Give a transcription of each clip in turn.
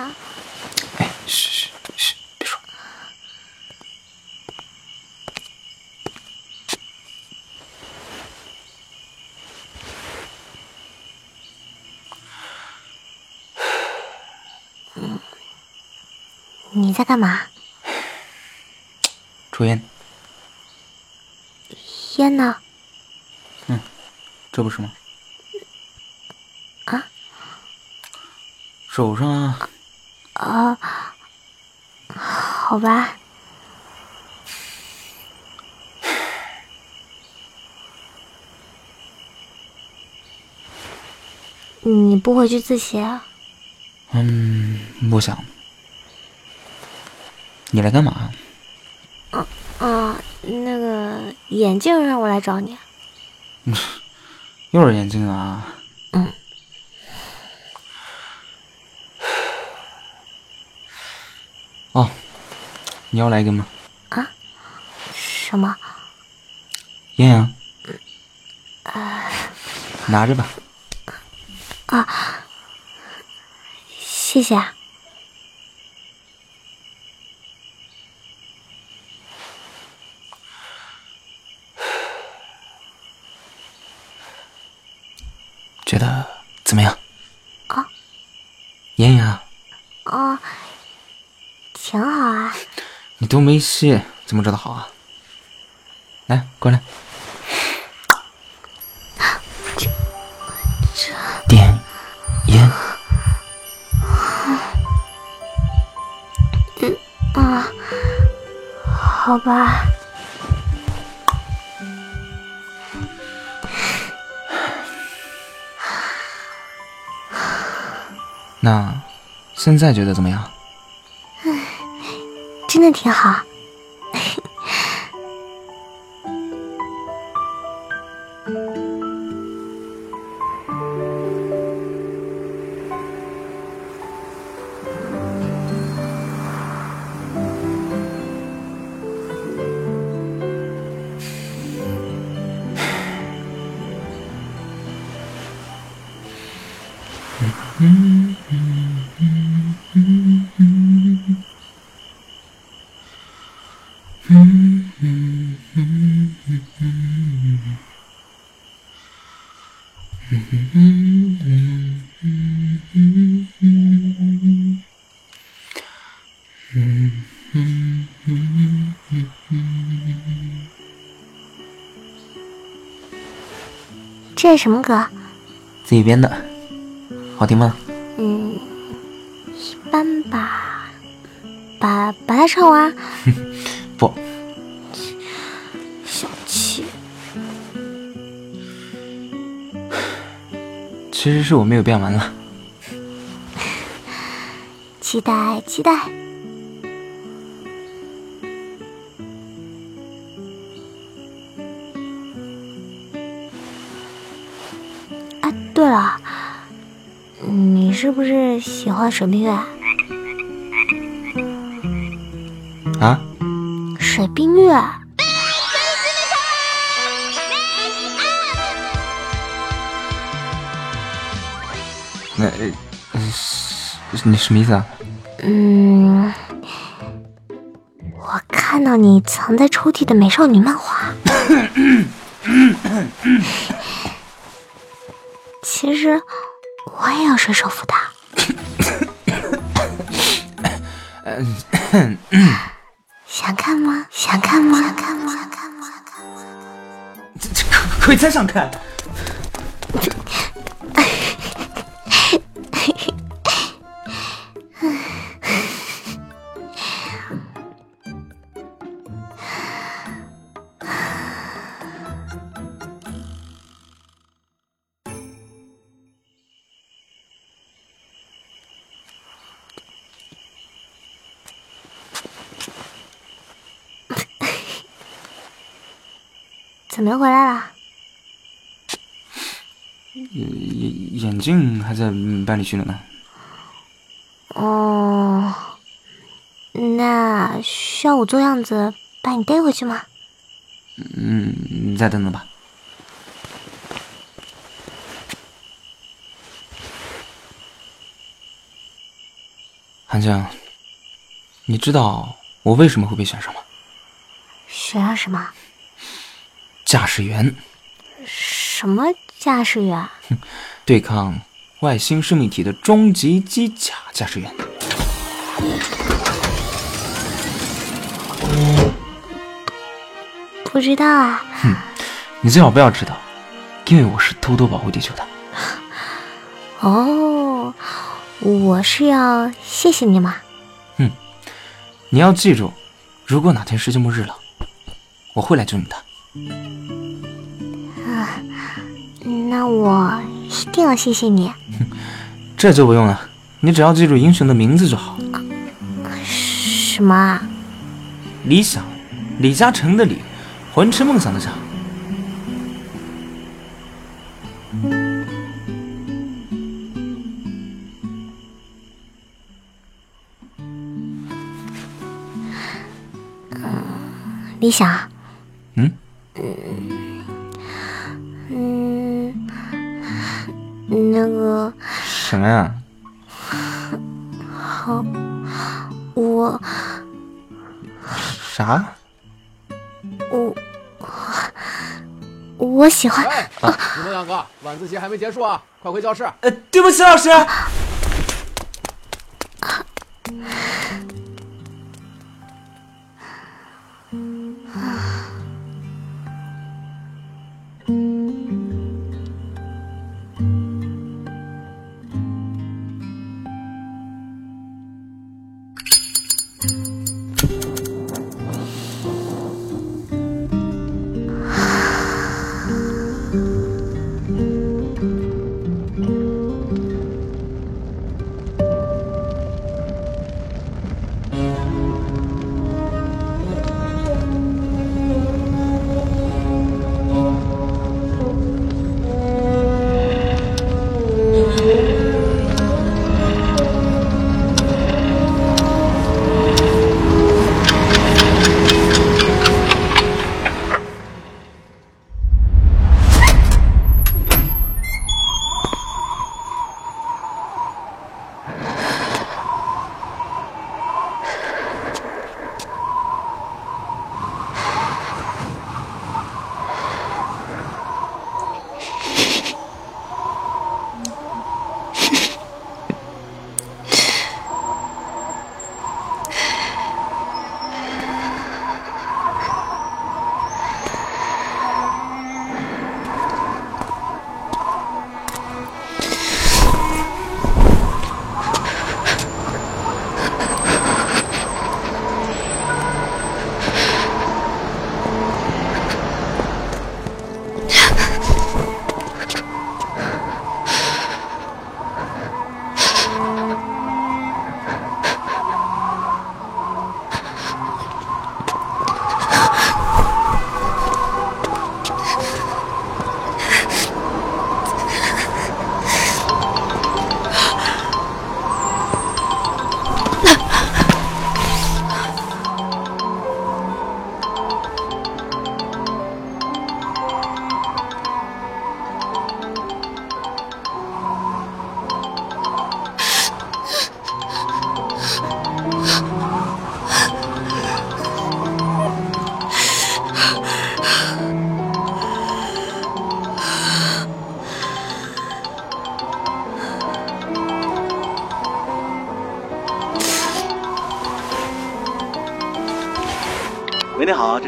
哎，嘘嘘嘘，别说。你在干嘛？抽烟。烟呢？嗯，这不是吗？啊？手上啊。啊，好吧。你不回去自习啊？嗯，不想。你来干嘛？啊啊，那个眼镜让我来找你。嗯，又是眼镜啊。你要来一根吗？啊？什么？艳阳。啊。拿着吧。啊，谢谢。觉得怎么样？啊？烟呀。哦，挺好啊。你都没吸，怎么知道好啊？来，过来。点烟。嗯啊，好吧。那现在觉得怎么样？真的挺好。这是什么歌？自己编的。好听吗？嗯，一般吧。把把它唱完。不。小气。其实是我没有变完了。期待期待。是不是喜欢水冰月？啊？水冰月？那，你什么意思啊？嗯，我看到你藏在抽屉的美少女漫画。其实。我也要睡手扶的。想看吗？想看吗？想看吗？想看吗？这这可以再想看。怎么又回来了？眼眼镜还在班里去了呢。哦，那需要我做样子把你带回去吗？嗯，你再等等吧。韩江，你知道我为什么会被选上吗？选上什么？驾驶员。什么驾驶员？哼对抗外星生命体的终极机甲驾驶员。不知道啊。哼你最好不要知道因为我是偷偷保护地球的。哦我是要谢谢你吗？哼你要记住如果哪天世界末日了我会来救你的。啊，那我一定要谢谢你。这就不用了，你只要记住英雄的名字就好。什么啊？李想，李嘉诚的李，魂痴梦想的想。李想。嗯。嗯嗯。那个。什么呀？好，我。啥？我。我喜欢。你们两个晚自习还没结束啊，快回教室。呃，对不起，老师。喂，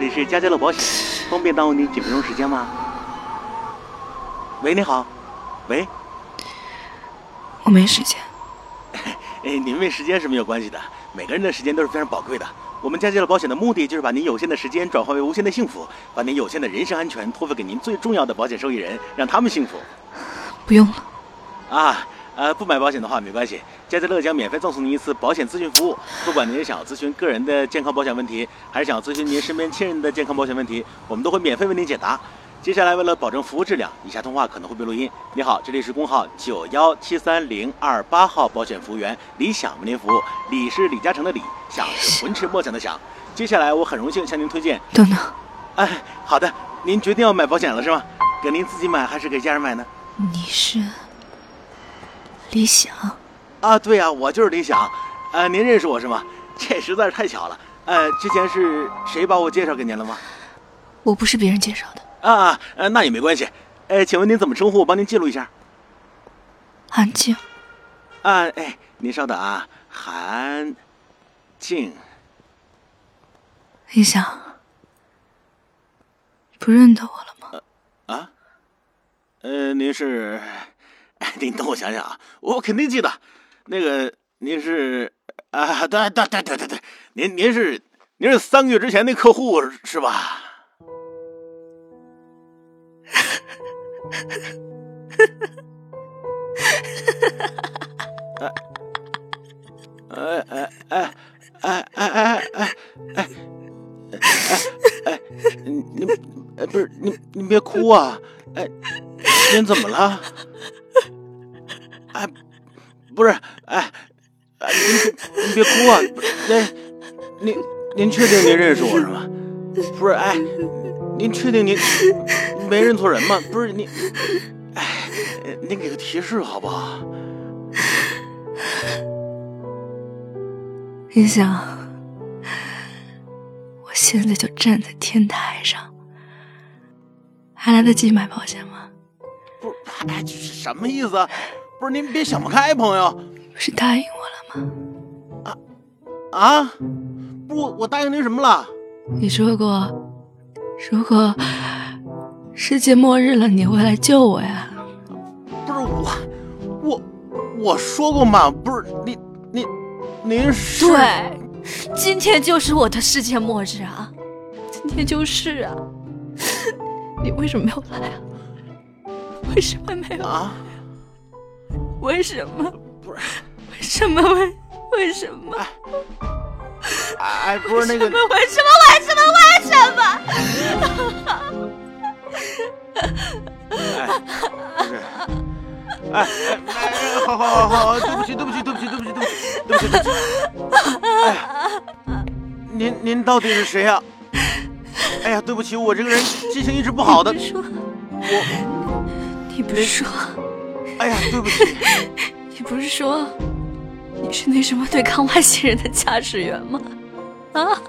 这里是佳佳乐保险，方便耽误你几分钟时间吗？喂，你好，喂，我没时间。哎，您没时间是没有关系的，每个人的时间都是非常宝贵的。我们佳佳乐保险的目的就是把您有限的时间转化为无限的幸福，把您有限的人身安全托付给您最重要的保险受益人，让他们幸福。不用了。啊。呃，不买保险的话没关系，佳佳乐将免费赠送您一次保险咨询服务。不管您是想要咨询个人的健康保险问题，还是想要咨询您身边亲人的健康保险问题，我们都会免费为您解答。接下来，为了保证服务质量，以下通话可能会被录音。你好，这里是工号九幺七三零二八号保险服务员李想为您服务。李是李嘉诚的李，想是魂驰梦想的想。接下来，我很荣幸向您推荐。等等，哎，好的，您决定要买保险了是吗？给您自己买还是给家人买呢？你是？李想，啊，对呀，我就是李想，呃，您认识我是吗？这实在是太巧了，呃，之前是谁把我介绍给您了吗？我不是别人介绍的。啊，呃，那也没关系，哎，请问您怎么称呼？我帮您记录一下。韩静。啊，哎，您稍等啊，韩静。李想，不认得我了吗？啊？呃，您是？您等我想想啊，我肯定记得。那个，您是？啊，对对对对对对，您您是您是三个月之前那客户是吧？哎哎哎哎哎哎哎哎哎哎！你哎不是你你别哭啊！哎，您怎么了？哎，不是哎哎您您别哭啊！那您您确定您认识我是吗？不是哎，您确定您没认错人吗？不是您哎，您给个提示好不好？云想，我现在就站在天台上，还来得及买保险吗？不是，哎，这是什么意思？不是您别想不开，朋友。不是答应我了吗？啊啊！不，我答应您什么了？你说过，如果世界末日了，你会来救我呀？不是我，我我说过吗？不是你你。您是对，今天就是我的世界末日啊！今天就是啊！你为什么没有来啊？为什么没有啊？为什么？不是？为什么？为为什么？哎，不是那个？为什么？为什么？为什么？哎，不是。哎哎哎！好好好好，对不起对不起对不起对不起对不起。对不起，对不起。哎，您您到底是谁呀？哎呀，对不起，我这个人记性一直不好的。你说我，你不是说？哎呀，对不起。你不是说你是那什么对抗外星人的驾驶员吗？啊？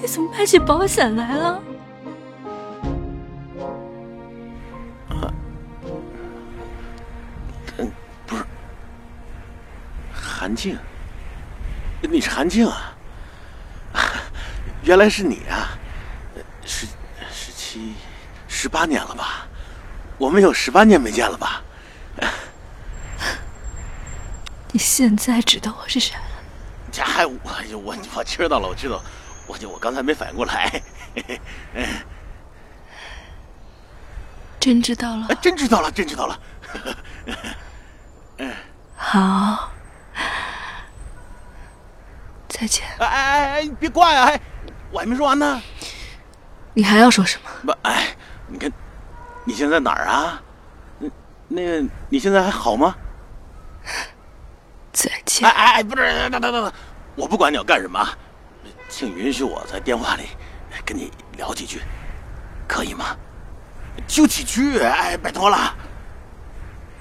你怎么买起保险来了？不是韩静，你是韩静啊？原来是你啊！十、十七、十八年了吧？我们有十八年没见了吧？你现在知道我是谁了？这还我我我知道了，我知道，我就我刚才没反应过来。真知道了？真知道了，真知道了。好。再见！哎哎哎，别挂呀！哎，我还没说完呢。你还要说什么？不，哎，你看，你现在哪儿啊？那那个，你现在还好吗？再见！哎哎哎，不是，等等等等，我不管你要干什么，请允许我在电话里跟你聊几句，可以吗？就几句，哎，拜托了。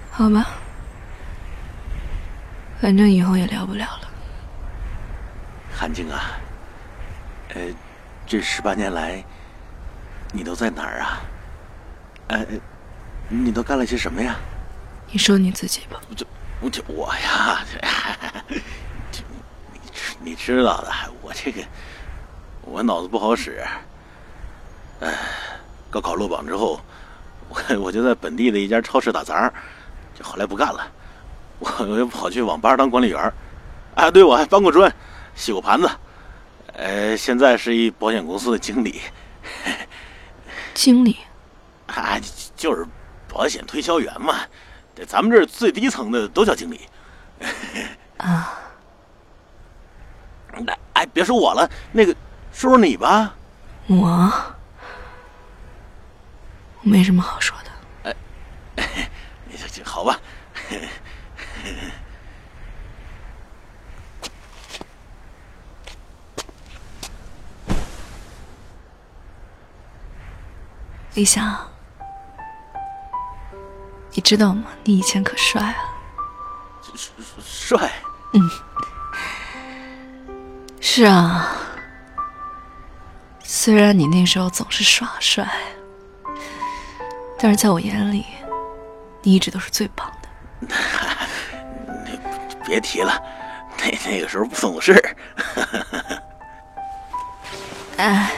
好吧，反正以后也聊不了了。韩静啊，呃，这十八年来，你都在哪儿啊？呃，你都干了些什么呀？你说你自己吧。就我就我呀，你你知道的，我这个我脑子不好使。哎，高考落榜之后，我我就在本地的一家超市打杂，就后来不干了，我我又跑去网吧当管理员。哎，对，我还搬过砖。洗过盘子，呃，现在是一保险公司的经理。经理？啊，就是保险推销员嘛。咱们这儿最低层的都叫经理。啊。那哎，别说我了，那个说说你吧。我？我没什么好说的。哎，好吧。李想，你知道吗？你以前可帅啊！帅？嗯，是啊。虽然你那时候总是耍帅，但是在我眼里，你一直都是最棒的。别提了，那那个时候不懂事。哎。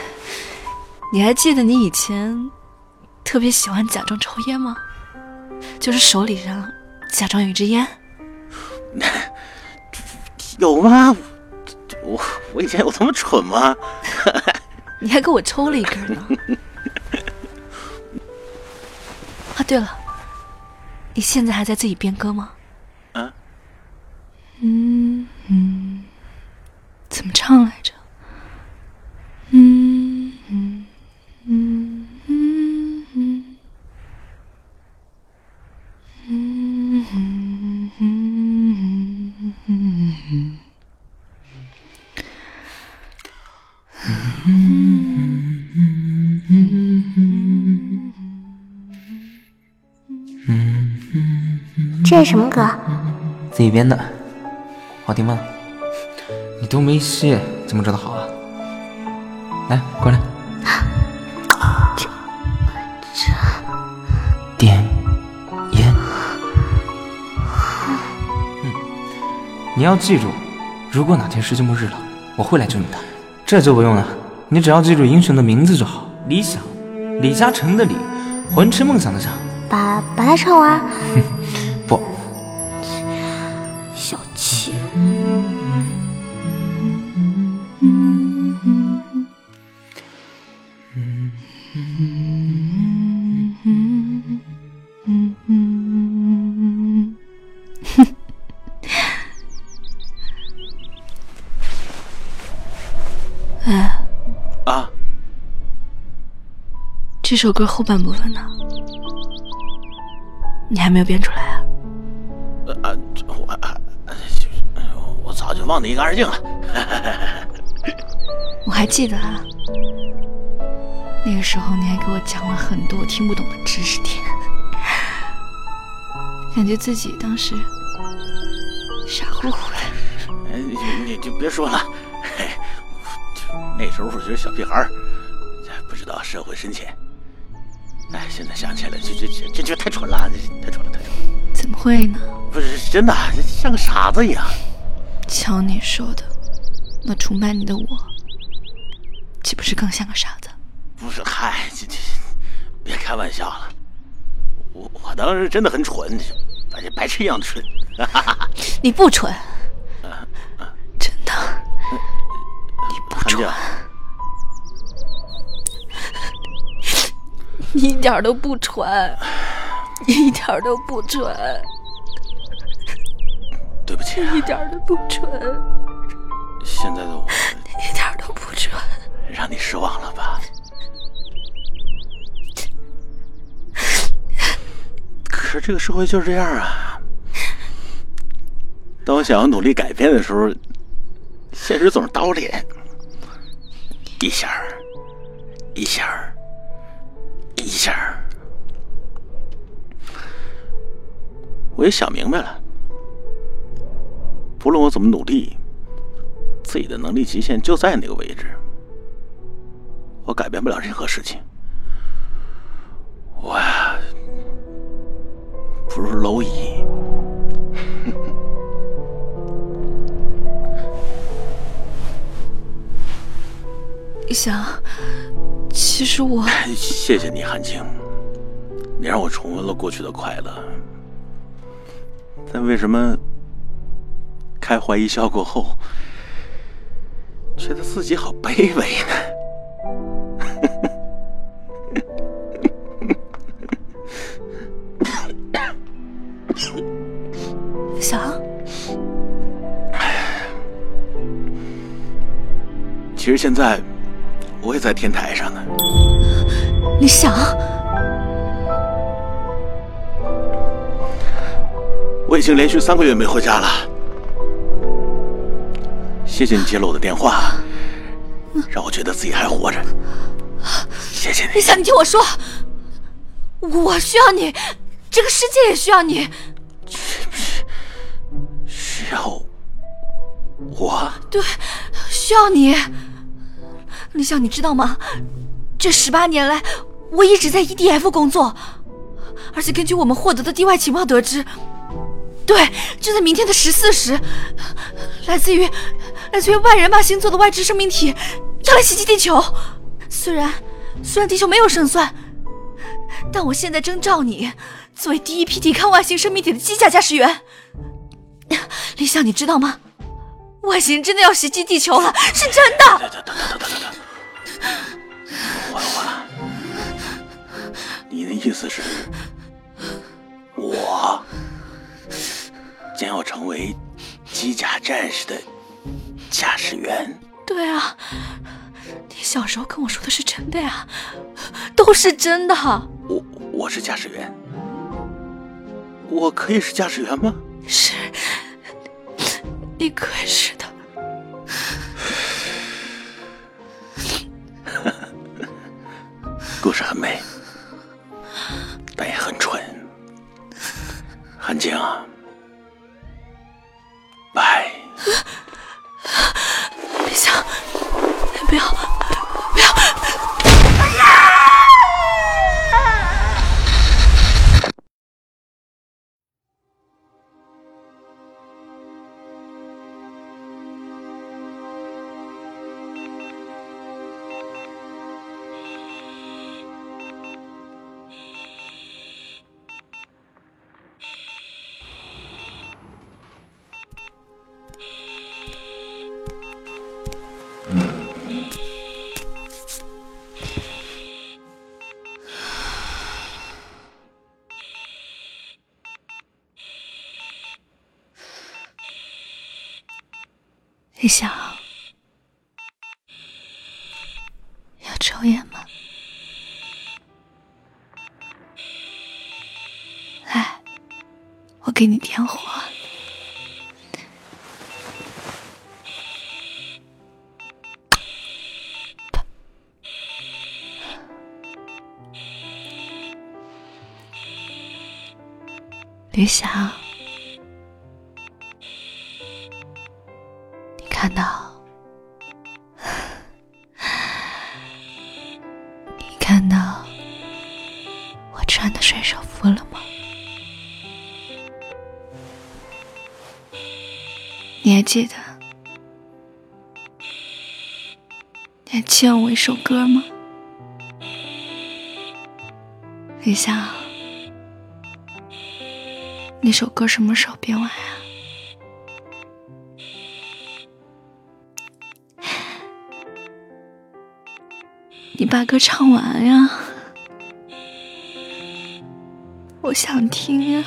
你还记得你以前特别喜欢假装抽烟吗？就是手里上假装有一支烟。有吗？我我以前有这么蠢吗？你还给我抽了一根呢。啊，对了，你现在还在自己编歌吗？啊？嗯嗯，怎么唱来着？嗯什么歌？自己编的，好听吗？你都没戏，怎么知道好啊？来，过来。这这点烟。嗯，你要记住，如果哪天世界末日了，我会来救你的。这就不用了，你只要记住英雄的名字就好。李想，李嘉诚的李，魂驰梦想的想。把把它唱完。这首歌后半部分呢？你还没有编出来啊？我早就忘得一干二净了。我还记得啊，那个时候你还给我讲了很多听不懂的知识点，感觉自己当时傻乎乎的。哎，你你就别说了，嘿，那时候我就是小屁孩儿，不知道社会深浅。哎，现在想起来，这这这这就太蠢了，太蠢了，太蠢了！怎么会呢？不是真的，像个傻子一样。瞧你说的，那崇拜你的我，岂不是更像个傻子？不是，嗨，这这，别开玩笑了。我我当时真的很蠢，反正白痴一样的蠢。你不蠢，真的，你不蠢。你 一点都不蠢，你一点都不蠢。对不起、一点都不蠢。现在的我一点都不蠢，让你失望了吧？可是这个社会就是这样啊。当我想要努力改变的时候，现实总是打我脸，一下儿，一下儿。一下，我也想明白了，不论我怎么努力，自己的能力极限就在那个位置，我改变不了任何事情。我呀，不如蝼蚁。你想？其实我谢谢你，韩青，你让我重温了过去的快乐。但为什么开怀一笑过后，觉得自己好卑微呢？想？其实现在。我也在天台上呢。李想？我已经连续三个月没回家了。谢谢你接了我的电话，让我觉得自己还活着。谢谢你。李想，你听我说，我需要你，这个世界也需要你。需要我？对，需要你。李想，你知道吗？这十八年来，我一直在 EDF 工作，而且根据我们获得的地外情报得知，对，就在明天的十四时，来自于来自于万人马星座的外置生命体要来袭击地球。虽然虽然地球没有胜算，但我现在征召你作为第一批抵抗外星生命体的机甲驾驶员。李想，你知道吗？外星人真的要袭击地球了，是真的。等等等等等等，花花，你的意思是，我将要成为机甲战士的驾驶员？对啊，你小时候跟我说的是真的呀，都是真的。我我是驾驶员，我可以是驾驶员吗？是，你可是的。故事很美，但也很蠢，韩静，拜。想，要抽烟吗？来，我给你点火。李想。看到，你看到我穿的水手服了吗？你还记得，你还欠我一首歌吗？李想，那首歌什么时候编完啊？你把歌唱完呀，我想听呀。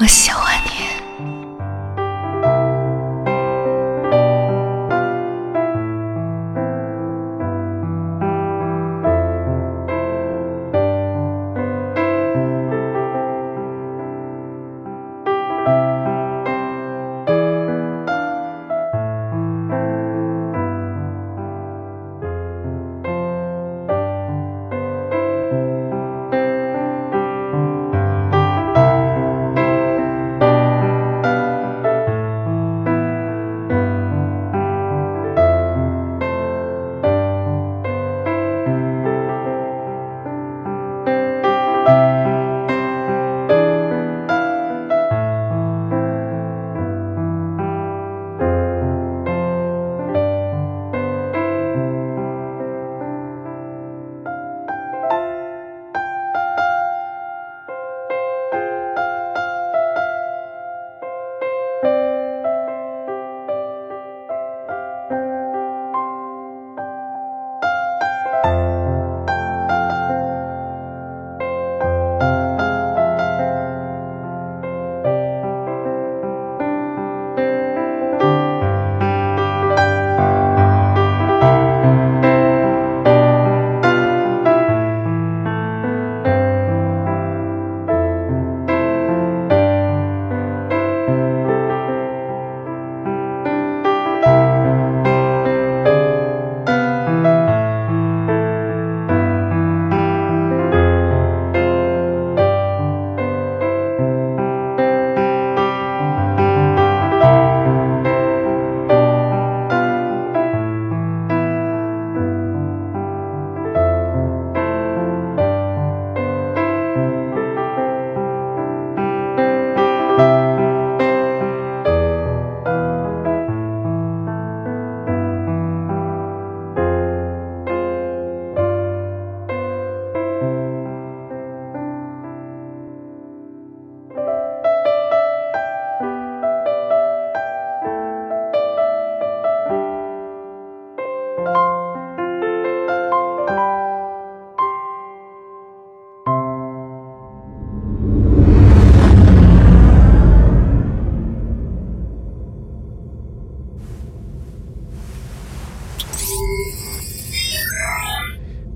我喜欢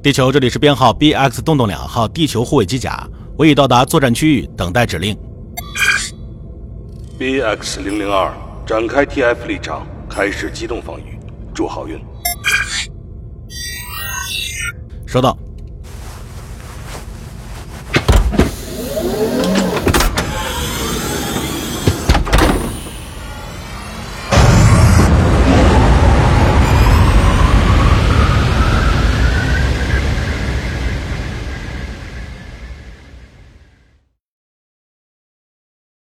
地球，这里是编号 BX 洞洞两号地球护卫机甲，我已到达作战区域，等待指令。BX 零零二展开 TF 立场，开始机动防御，祝好运。收到。